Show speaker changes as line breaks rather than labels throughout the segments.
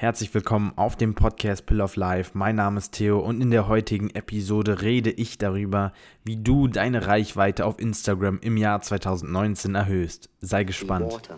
Herzlich willkommen auf dem Podcast Pill of Life. Mein Name ist Theo und in der heutigen Episode rede ich darüber, wie du deine Reichweite auf Instagram im Jahr 2019 erhöhst. Sei gespannt. Water,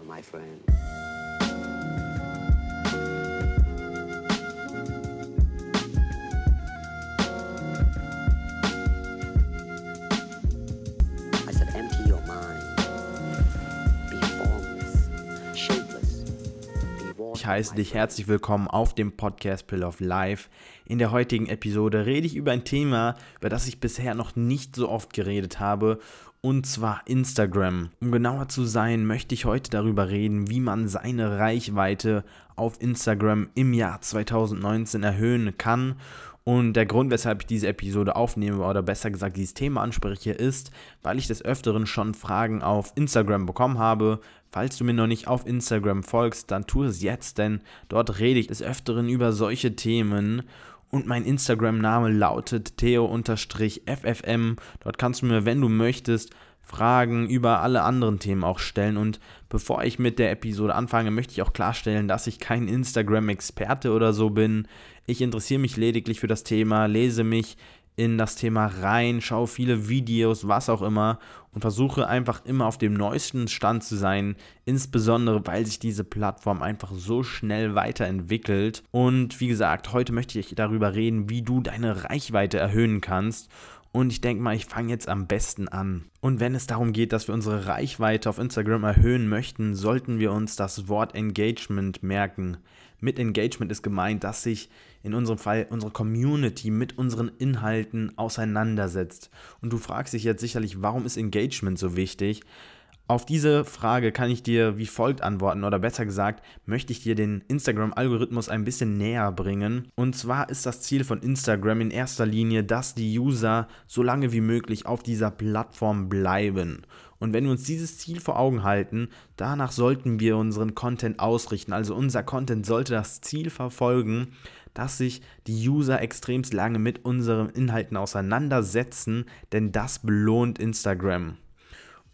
heiße dich herzlich willkommen auf dem Podcast Pill of Life. In der heutigen Episode rede ich über ein Thema, über das ich bisher noch nicht so oft geredet habe, und zwar Instagram. Um genauer zu sein, möchte ich heute darüber reden, wie man seine Reichweite auf Instagram im Jahr 2019 erhöhen kann und der Grund, weshalb ich diese Episode aufnehme oder besser gesagt dieses Thema anspreche, ist, weil ich des Öfteren schon Fragen auf Instagram bekommen habe. Falls du mir noch nicht auf Instagram folgst, dann tu es jetzt, denn dort rede ich des Öfteren über solche Themen. Und mein Instagram-Name lautet theo-ffm. Dort kannst du mir, wenn du möchtest, Fragen über alle anderen Themen auch stellen. Und bevor ich mit der Episode anfange, möchte ich auch klarstellen, dass ich kein Instagram-Experte oder so bin. Ich interessiere mich lediglich für das Thema, lese mich in das Thema rein, schaue viele Videos, was auch immer und versuche einfach immer auf dem neuesten Stand zu sein, insbesondere weil sich diese Plattform einfach so schnell weiterentwickelt. Und wie gesagt, heute möchte ich darüber reden, wie du deine Reichweite erhöhen kannst. Und ich denke mal, ich fange jetzt am besten an. Und wenn es darum geht, dass wir unsere Reichweite auf Instagram erhöhen möchten, sollten wir uns das Wort Engagement merken. Mit Engagement ist gemeint, dass sich in unserem Fall unsere Community mit unseren Inhalten auseinandersetzt. Und du fragst dich jetzt sicherlich, warum ist Engagement so wichtig? Auf diese Frage kann ich dir wie folgt antworten oder besser gesagt, möchte ich dir den Instagram-Algorithmus ein bisschen näher bringen. Und zwar ist das Ziel von Instagram in erster Linie, dass die User so lange wie möglich auf dieser Plattform bleiben. Und wenn wir uns dieses Ziel vor Augen halten, danach sollten wir unseren Content ausrichten. Also unser Content sollte das Ziel verfolgen, dass sich die User extremst lange mit unseren Inhalten auseinandersetzen, denn das belohnt Instagram.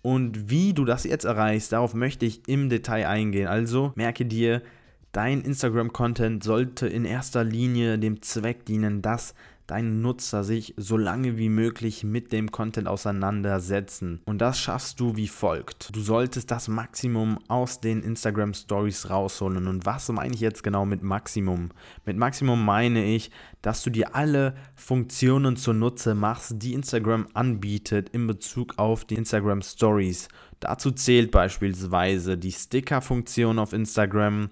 Und wie du das jetzt erreichst, darauf möchte ich im Detail eingehen. Also merke dir, dein Instagram-Content sollte in erster Linie dem Zweck dienen, dass deine Nutzer sich so lange wie möglich mit dem Content auseinandersetzen. Und das schaffst du wie folgt. Du solltest das Maximum aus den Instagram Stories rausholen. Und was meine ich jetzt genau mit Maximum? Mit Maximum meine ich, dass du dir alle Funktionen zunutze machst, die Instagram anbietet in Bezug auf die Instagram Stories. Dazu zählt beispielsweise die Sticker-Funktion auf Instagram,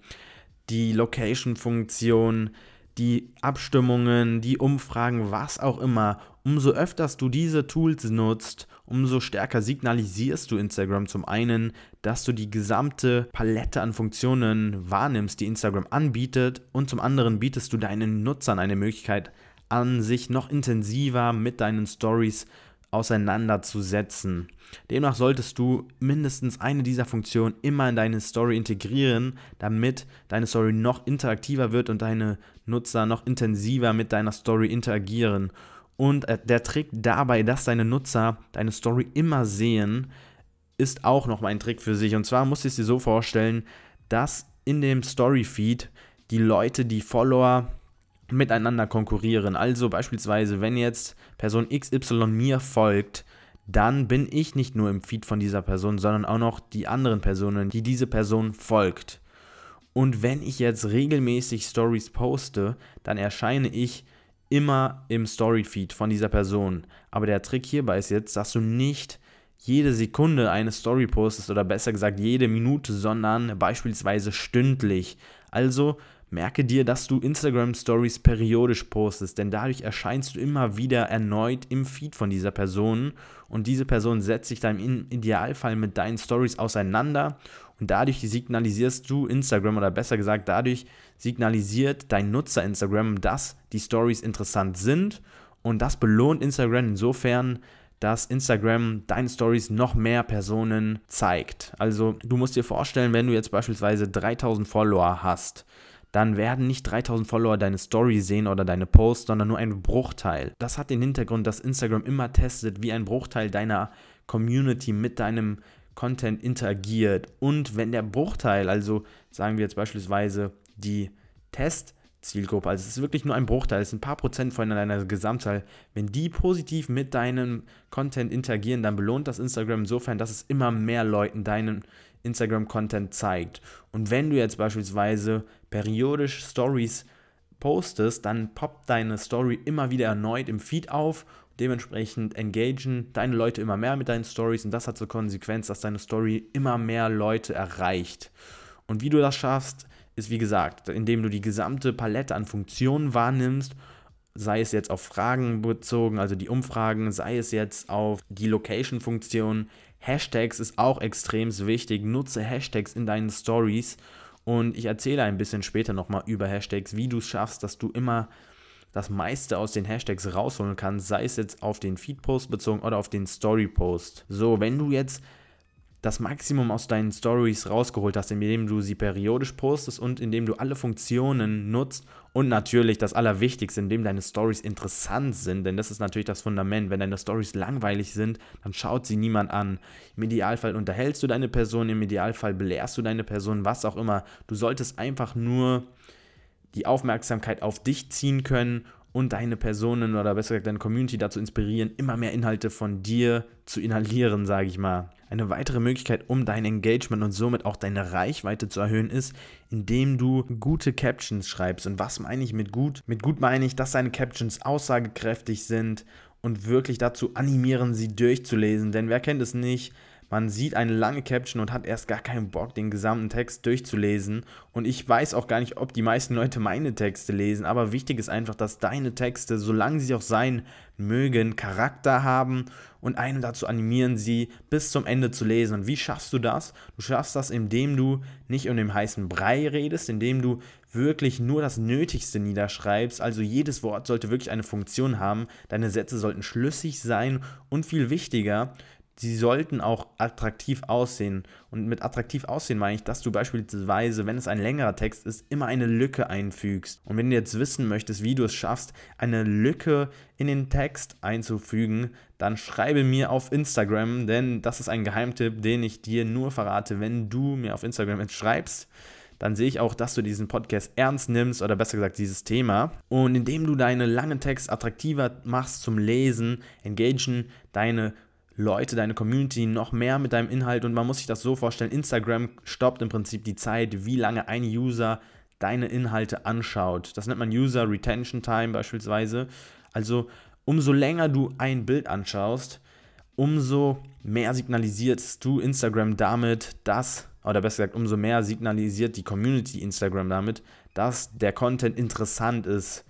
die Location-Funktion, die Abstimmungen, die Umfragen, was auch immer, umso öfters du diese Tools nutzt, umso stärker signalisierst du Instagram zum einen, dass du die gesamte Palette an Funktionen wahrnimmst, die Instagram anbietet. Und zum anderen bietest du deinen Nutzern eine Möglichkeit an, sich noch intensiver mit deinen Stories auseinanderzusetzen. Demnach solltest du mindestens eine dieser Funktionen immer in deine Story integrieren, damit deine Story noch interaktiver wird und deine Nutzer noch intensiver mit deiner Story interagieren. Und äh, der Trick dabei, dass deine Nutzer deine Story immer sehen, ist auch noch mal ein Trick für sich. Und zwar musst du es dir so vorstellen, dass in dem Story-Feed die Leute, die Follower miteinander konkurrieren. Also beispielsweise, wenn jetzt Person XY mir folgt, dann bin ich nicht nur im Feed von dieser Person, sondern auch noch die anderen Personen, die diese Person folgt. Und wenn ich jetzt regelmäßig Stories poste, dann erscheine ich immer im Story-Feed von dieser Person. Aber der Trick hierbei ist jetzt, dass du nicht jede Sekunde eine Story postest oder besser gesagt jede Minute, sondern beispielsweise stündlich. Also Merke dir, dass du Instagram Stories periodisch postest, denn dadurch erscheinst du immer wieder erneut im Feed von dieser Person und diese Person setzt sich dann im Idealfall mit deinen Stories auseinander und dadurch signalisierst du Instagram oder besser gesagt, dadurch signalisiert dein Nutzer Instagram, dass die Stories interessant sind und das belohnt Instagram insofern, dass Instagram deine Stories noch mehr Personen zeigt. Also du musst dir vorstellen, wenn du jetzt beispielsweise 3000 Follower hast, dann werden nicht 3000 Follower deine Story sehen oder deine Post, sondern nur ein Bruchteil. Das hat den Hintergrund, dass Instagram immer testet, wie ein Bruchteil deiner Community mit deinem Content interagiert. Und wenn der Bruchteil, also sagen wir jetzt beispielsweise die Test Zielgruppe, also es ist wirklich nur ein Bruchteil, es sind ein paar Prozent von deiner Gesamtzahl. Wenn die positiv mit deinem Content interagieren, dann belohnt das Instagram insofern, dass es immer mehr Leuten deinen Instagram-Content zeigt. Und wenn du jetzt beispielsweise periodisch Stories postest, dann poppt deine Story immer wieder erneut im Feed auf. Dementsprechend engagen deine Leute immer mehr mit deinen Stories und das hat zur Konsequenz, dass deine Story immer mehr Leute erreicht. Und wie du das schaffst, ist wie gesagt, indem du die gesamte Palette an Funktionen wahrnimmst, sei es jetzt auf Fragen bezogen, also die Umfragen, sei es jetzt auf die Location-Funktion. Hashtags ist auch extrem wichtig. Nutze Hashtags in deinen Stories und ich erzähle ein bisschen später nochmal über Hashtags, wie du es schaffst, dass du immer das meiste aus den Hashtags rausholen kannst, sei es jetzt auf den Feed-Post bezogen oder auf den Story-Post. So, wenn du jetzt das Maximum aus deinen Stories rausgeholt hast, indem du sie periodisch postest und indem du alle Funktionen nutzt und natürlich das Allerwichtigste, indem deine Stories interessant sind, denn das ist natürlich das Fundament. Wenn deine Stories langweilig sind, dann schaut sie niemand an. Im Idealfall unterhältst du deine Person, im Idealfall belehrst du deine Person, was auch immer. Du solltest einfach nur die Aufmerksamkeit auf dich ziehen können und deine Personen oder besser gesagt deine Community dazu inspirieren, immer mehr Inhalte von dir zu inhalieren, sage ich mal. Eine weitere Möglichkeit, um dein Engagement und somit auch deine Reichweite zu erhöhen, ist, indem du gute Captions schreibst. Und was meine ich mit gut? Mit gut meine ich, dass deine Captions aussagekräftig sind und wirklich dazu animieren, sie durchzulesen. Denn wer kennt es nicht? Man sieht eine lange Caption und hat erst gar keinen Bock, den gesamten Text durchzulesen. Und ich weiß auch gar nicht, ob die meisten Leute meine Texte lesen, aber wichtig ist einfach, dass deine Texte, solange sie auch sein mögen, Charakter haben und einen dazu animieren, sie bis zum Ende zu lesen. Und wie schaffst du das? Du schaffst das, indem du nicht um den heißen Brei redest, indem du wirklich nur das Nötigste niederschreibst. Also jedes Wort sollte wirklich eine Funktion haben. Deine Sätze sollten schlüssig sein und viel wichtiger, sie sollten auch attraktiv aussehen. Und mit attraktiv aussehen meine ich, dass du beispielsweise, wenn es ein längerer Text ist, immer eine Lücke einfügst. Und wenn du jetzt wissen möchtest, wie du es schaffst, eine Lücke in den Text einzufügen, dann schreibe mir auf Instagram, denn das ist ein Geheimtipp, den ich dir nur verrate, wenn du mir auf Instagram jetzt schreibst dann sehe ich auch, dass du diesen Podcast ernst nimmst oder besser gesagt dieses Thema. Und indem du deine langen Texte attraktiver machst zum Lesen, engagen deine Leute, deine Community noch mehr mit deinem Inhalt und man muss sich das so vorstellen, Instagram stoppt im Prinzip die Zeit, wie lange ein User deine Inhalte anschaut. Das nennt man User Retention Time beispielsweise. Also umso länger du ein Bild anschaust, umso mehr signalisierst du Instagram damit, dass, oder besser gesagt, umso mehr signalisiert die Community Instagram damit, dass der Content interessant ist.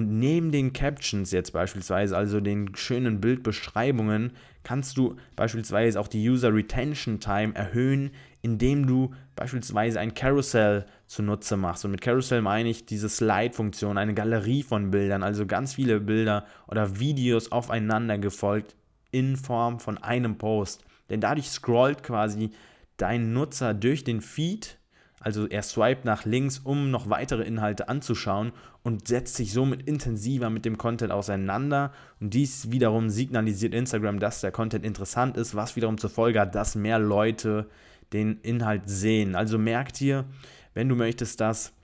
Und neben den Captions jetzt beispielsweise, also den schönen Bildbeschreibungen, kannst du beispielsweise auch die User Retention Time erhöhen, indem du beispielsweise ein Carousel zunutze machst. Und mit Carousel meine ich diese Slide-Funktion, eine Galerie von Bildern, also ganz viele Bilder oder Videos aufeinander gefolgt in Form von einem Post. Denn dadurch scrollt quasi dein Nutzer durch den Feed also er swiped nach links, um noch weitere Inhalte anzuschauen und setzt sich somit intensiver mit dem Content auseinander. Und dies wiederum signalisiert Instagram, dass der Content interessant ist, was wiederum zur Folge hat, dass mehr Leute den Inhalt sehen. Also merkt ihr, wenn du möchtest, dass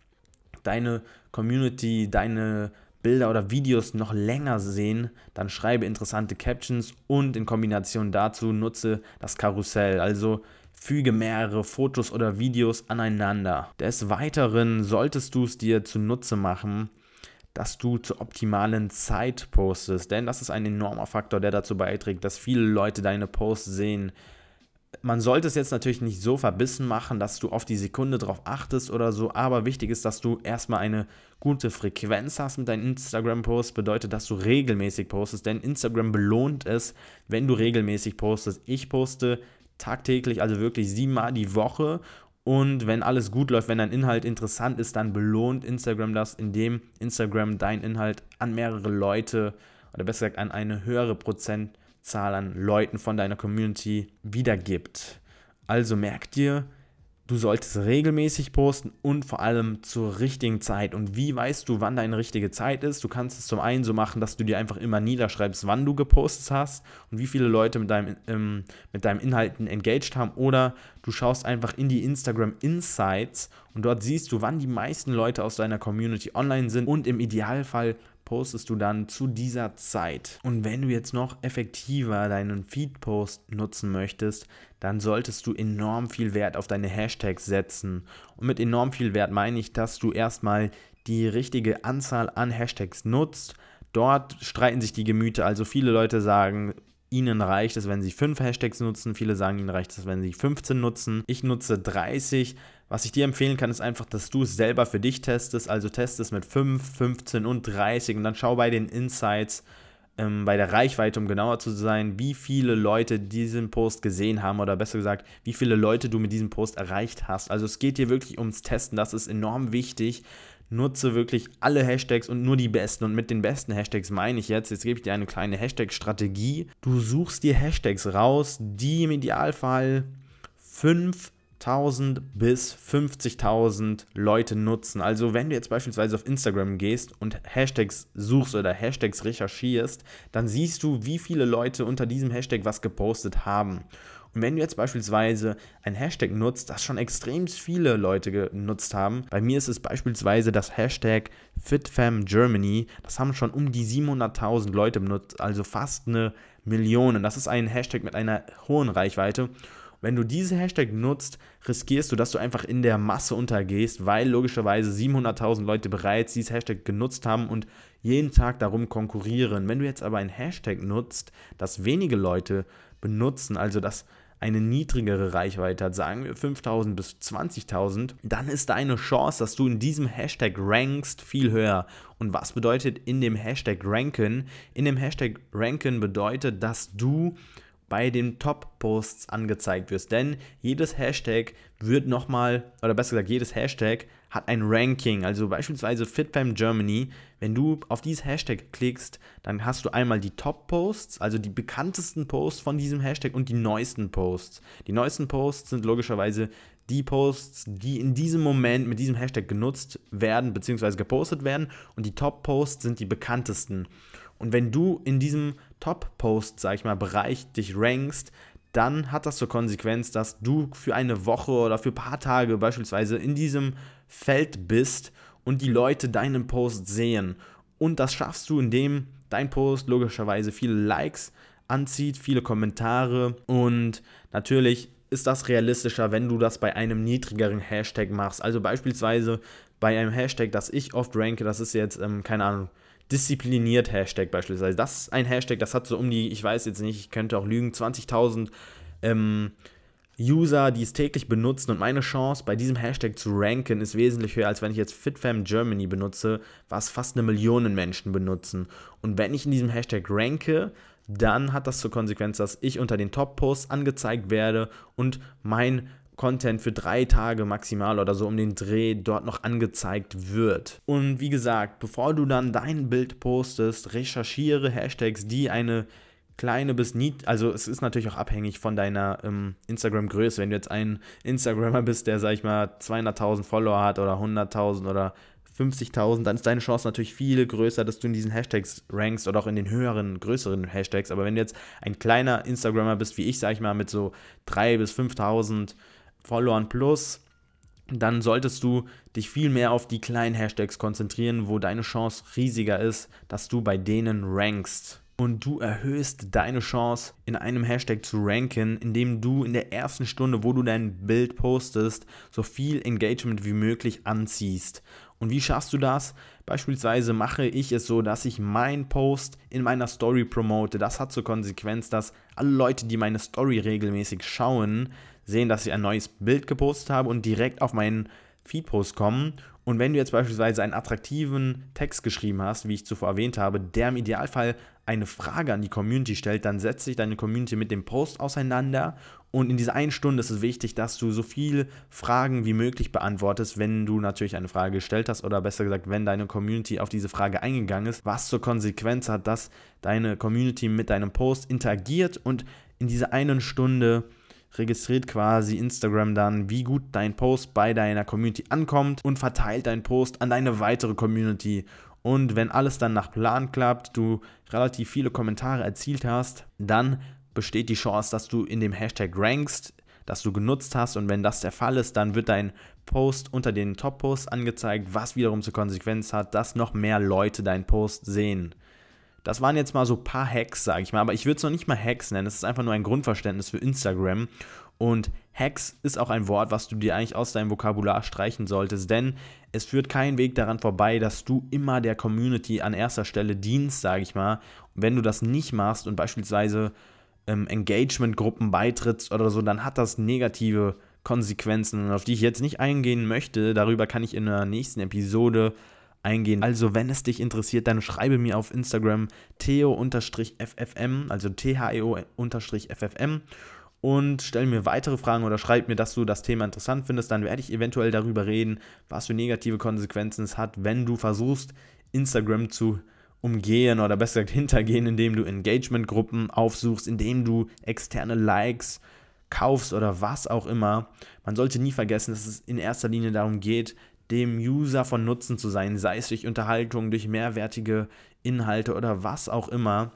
deine Community, deine Bilder oder Videos noch länger sehen, dann schreibe interessante Captions und in Kombination dazu nutze das Karussell. Also Füge mehrere Fotos oder Videos aneinander. Des Weiteren solltest du es dir zunutze machen, dass du zur optimalen Zeit postest, denn das ist ein enormer Faktor, der dazu beiträgt, dass viele Leute deine Posts sehen. Man sollte es jetzt natürlich nicht so verbissen machen, dass du auf die Sekunde drauf achtest oder so, aber wichtig ist, dass du erstmal eine gute Frequenz hast mit deinen Instagram-Posts, bedeutet, dass du regelmäßig postest, denn Instagram belohnt es, wenn du regelmäßig postest. Ich poste tagtäglich, also wirklich siebenmal die Woche. Und wenn alles gut läuft, wenn dein Inhalt interessant ist, dann belohnt Instagram das, indem Instagram deinen Inhalt an mehrere Leute oder besser gesagt an eine höhere Prozentzahl an Leuten von deiner Community wiedergibt. Also merkt dir, Du solltest regelmäßig posten und vor allem zur richtigen Zeit. Und wie weißt du, wann deine richtige Zeit ist? Du kannst es zum einen so machen, dass du dir einfach immer niederschreibst, wann du gepostet hast und wie viele Leute mit, deinem, ähm, mit deinem Inhalten engaged haben. Oder du schaust einfach in die Instagram Insights und dort siehst du, wann die meisten Leute aus deiner Community online sind und im Idealfall postest du dann zu dieser Zeit. Und wenn du jetzt noch effektiver deinen Feed-Post nutzen möchtest, dann solltest du enorm viel Wert auf deine Hashtags setzen. Und mit enorm viel Wert meine ich, dass du erstmal die richtige Anzahl an Hashtags nutzt. Dort streiten sich die Gemüter. Also viele Leute sagen, ihnen reicht es, wenn sie 5 Hashtags nutzen. Viele sagen, ihnen reicht es, wenn sie 15 nutzen. Ich nutze 30. Was ich dir empfehlen kann, ist einfach, dass du es selber für dich testest. Also testest mit 5, 15 und 30 und dann schau bei den Insights, ähm, bei der Reichweite, um genauer zu sein, wie viele Leute diesen Post gesehen haben oder besser gesagt, wie viele Leute du mit diesem Post erreicht hast. Also es geht hier wirklich ums Testen, das ist enorm wichtig. Nutze wirklich alle Hashtags und nur die besten. Und mit den besten Hashtags meine ich jetzt, jetzt gebe ich dir eine kleine Hashtag-Strategie. Du suchst dir Hashtags raus, die im Idealfall 5 1000 bis 50.000 Leute nutzen. Also wenn du jetzt beispielsweise auf Instagram gehst und Hashtags suchst oder Hashtags recherchierst, dann siehst du, wie viele Leute unter diesem Hashtag was gepostet haben. Und wenn du jetzt beispielsweise ein Hashtag nutzt, das schon extrem viele Leute genutzt haben, bei mir ist es beispielsweise das Hashtag FitFamGermany, das haben schon um die 700.000 Leute benutzt, also fast eine Million. Das ist ein Hashtag mit einer hohen Reichweite. Wenn du diese Hashtag nutzt, riskierst du, dass du einfach in der Masse untergehst, weil logischerweise 700.000 Leute bereits dieses Hashtag genutzt haben und jeden Tag darum konkurrieren. Wenn du jetzt aber ein Hashtag nutzt, das wenige Leute benutzen, also das eine niedrigere Reichweite hat, sagen wir 5000 bis 20.000, dann ist deine Chance, dass du in diesem Hashtag rankst, viel höher. Und was bedeutet in dem Hashtag ranken? In dem Hashtag ranken bedeutet, dass du bei den Top-Posts angezeigt wirst. Denn jedes Hashtag wird nochmal, oder besser gesagt, jedes Hashtag hat ein Ranking. Also beispielsweise FitFam Germany, wenn du auf dieses Hashtag klickst, dann hast du einmal die Top-Posts, also die bekanntesten Posts von diesem Hashtag und die neuesten Posts. Die neuesten Posts sind logischerweise die Posts, die in diesem Moment mit diesem Hashtag genutzt werden bzw. gepostet werden und die Top-Posts sind die bekanntesten. Und wenn du in diesem Top-Post, sag ich mal, Bereich dich rankst, dann hat das zur Konsequenz, dass du für eine Woche oder für ein paar Tage beispielsweise in diesem Feld bist und die Leute deinen Post sehen. Und das schaffst du, indem dein Post logischerweise viele Likes anzieht, viele Kommentare und natürlich ist das realistischer, wenn du das bei einem niedrigeren Hashtag machst. Also beispielsweise bei einem Hashtag, das ich oft ranke, das ist jetzt, ähm, keine Ahnung, diszipliniert Hashtag beispielsweise. Das ist ein Hashtag, das hat so um die, ich weiß jetzt nicht, ich könnte auch lügen, 20.000 ähm, User, die es täglich benutzen und meine Chance bei diesem Hashtag zu ranken ist wesentlich höher, als wenn ich jetzt FitFam Germany benutze, was fast eine Million Menschen benutzen. Und wenn ich in diesem Hashtag ranke, dann hat das zur Konsequenz, dass ich unter den Top-Posts angezeigt werde und mein Content für drei Tage maximal oder so um den Dreh dort noch angezeigt wird. Und wie gesagt, bevor du dann dein Bild postest, recherchiere Hashtags, die eine kleine bis nicht, also es ist natürlich auch abhängig von deiner ähm, Instagram-Größe. Wenn du jetzt ein Instagrammer bist, der, sag ich mal, 200.000 Follower hat oder 100.000 oder 50.000, dann ist deine Chance natürlich viel größer, dass du in diesen Hashtags rankst oder auch in den höheren, größeren Hashtags. Aber wenn du jetzt ein kleiner Instagrammer bist, wie ich, sag ich mal, mit so 3.000 bis 5.000 Followern plus, dann solltest du dich viel mehr auf die kleinen Hashtags konzentrieren, wo deine Chance riesiger ist, dass du bei denen rankst. Und du erhöhst deine Chance, in einem Hashtag zu ranken, indem du in der ersten Stunde, wo du dein Bild postest, so viel Engagement wie möglich anziehst. Und wie schaffst du das? Beispielsweise mache ich es so, dass ich meinen Post in meiner Story promote. Das hat zur Konsequenz, dass alle Leute, die meine Story regelmäßig schauen, sehen, dass ich ein neues Bild gepostet habe und direkt auf meinen Feedpost kommen. Und wenn du jetzt beispielsweise einen attraktiven Text geschrieben hast, wie ich zuvor erwähnt habe, der im Idealfall eine Frage an die Community stellt, dann setzt sich deine Community mit dem Post auseinander. Und in dieser einen Stunde ist es wichtig, dass du so viele Fragen wie möglich beantwortest, wenn du natürlich eine Frage gestellt hast oder besser gesagt, wenn deine Community auf diese Frage eingegangen ist, was zur Konsequenz hat, dass deine Community mit deinem Post interagiert und in dieser einen Stunde registriert quasi Instagram dann, wie gut dein Post bei deiner Community ankommt und verteilt deinen Post an deine weitere Community. Und wenn alles dann nach Plan klappt, du relativ viele Kommentare erzielt hast, dann besteht die Chance, dass du in dem Hashtag rankst, das du genutzt hast. Und wenn das der Fall ist, dann wird dein Post unter den Top-Posts angezeigt, was wiederum zur Konsequenz hat, dass noch mehr Leute deinen Post sehen. Das waren jetzt mal so ein paar Hacks, sage ich mal, aber ich würde es noch nicht mal Hacks nennen. Es ist einfach nur ein Grundverständnis für Instagram. Und Hacks ist auch ein Wort, was du dir eigentlich aus deinem Vokabular streichen solltest, denn es führt kein Weg daran vorbei, dass du immer der Community an erster Stelle dienst, sage ich mal. Wenn du das nicht machst und beispielsweise ähm, Engagement-Gruppen beitrittst oder so, dann hat das negative Konsequenzen, auf die ich jetzt nicht eingehen möchte. Darüber kann ich in der nächsten Episode eingehen. Also, wenn es dich interessiert, dann schreibe mir auf Instagram theo-ffm, also theo-ffm und stell mir weitere Fragen oder schreib mir, dass du das Thema interessant findest. Dann werde ich eventuell darüber reden, was für negative Konsequenzen es hat, wenn du versuchst, Instagram zu umgehen oder besser gesagt hintergehen, indem du Engagement-Gruppen aufsuchst, indem du externe Likes kaufst oder was auch immer. Man sollte nie vergessen, dass es in erster Linie darum geht, dem User von Nutzen zu sein, sei es durch Unterhaltung, durch mehrwertige Inhalte oder was auch immer.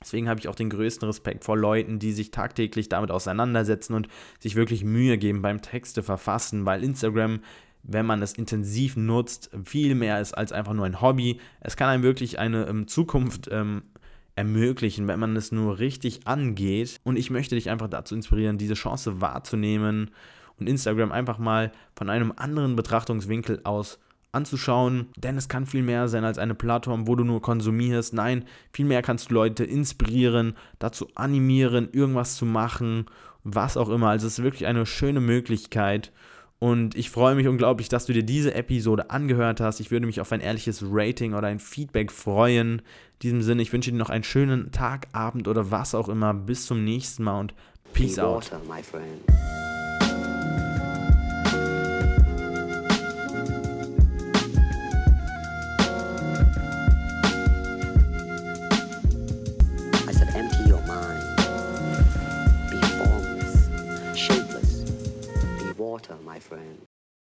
Deswegen habe ich auch den größten Respekt vor Leuten, die sich tagtäglich damit auseinandersetzen und sich wirklich Mühe geben beim Texte verfassen, weil Instagram, wenn man es intensiv nutzt, viel mehr ist als einfach nur ein Hobby. Es kann einem wirklich eine ähm, Zukunft ähm, ermöglichen, wenn man es nur richtig angeht. Und ich möchte dich einfach dazu inspirieren, diese Chance wahrzunehmen und Instagram einfach mal von einem anderen Betrachtungswinkel aus anzuschauen, denn es kann viel mehr sein als eine Plattform, wo du nur konsumierst. Nein, vielmehr kannst du Leute inspirieren, dazu animieren, irgendwas zu machen, was auch immer. Also es ist wirklich eine schöne Möglichkeit. Und ich freue mich unglaublich, dass du dir diese Episode angehört hast. Ich würde mich auf ein ehrliches Rating oder ein Feedback freuen. In diesem Sinne, ich wünsche dir noch einen schönen Tag, Abend oder was auch immer. Bis zum nächsten Mal und Peace out. My friend.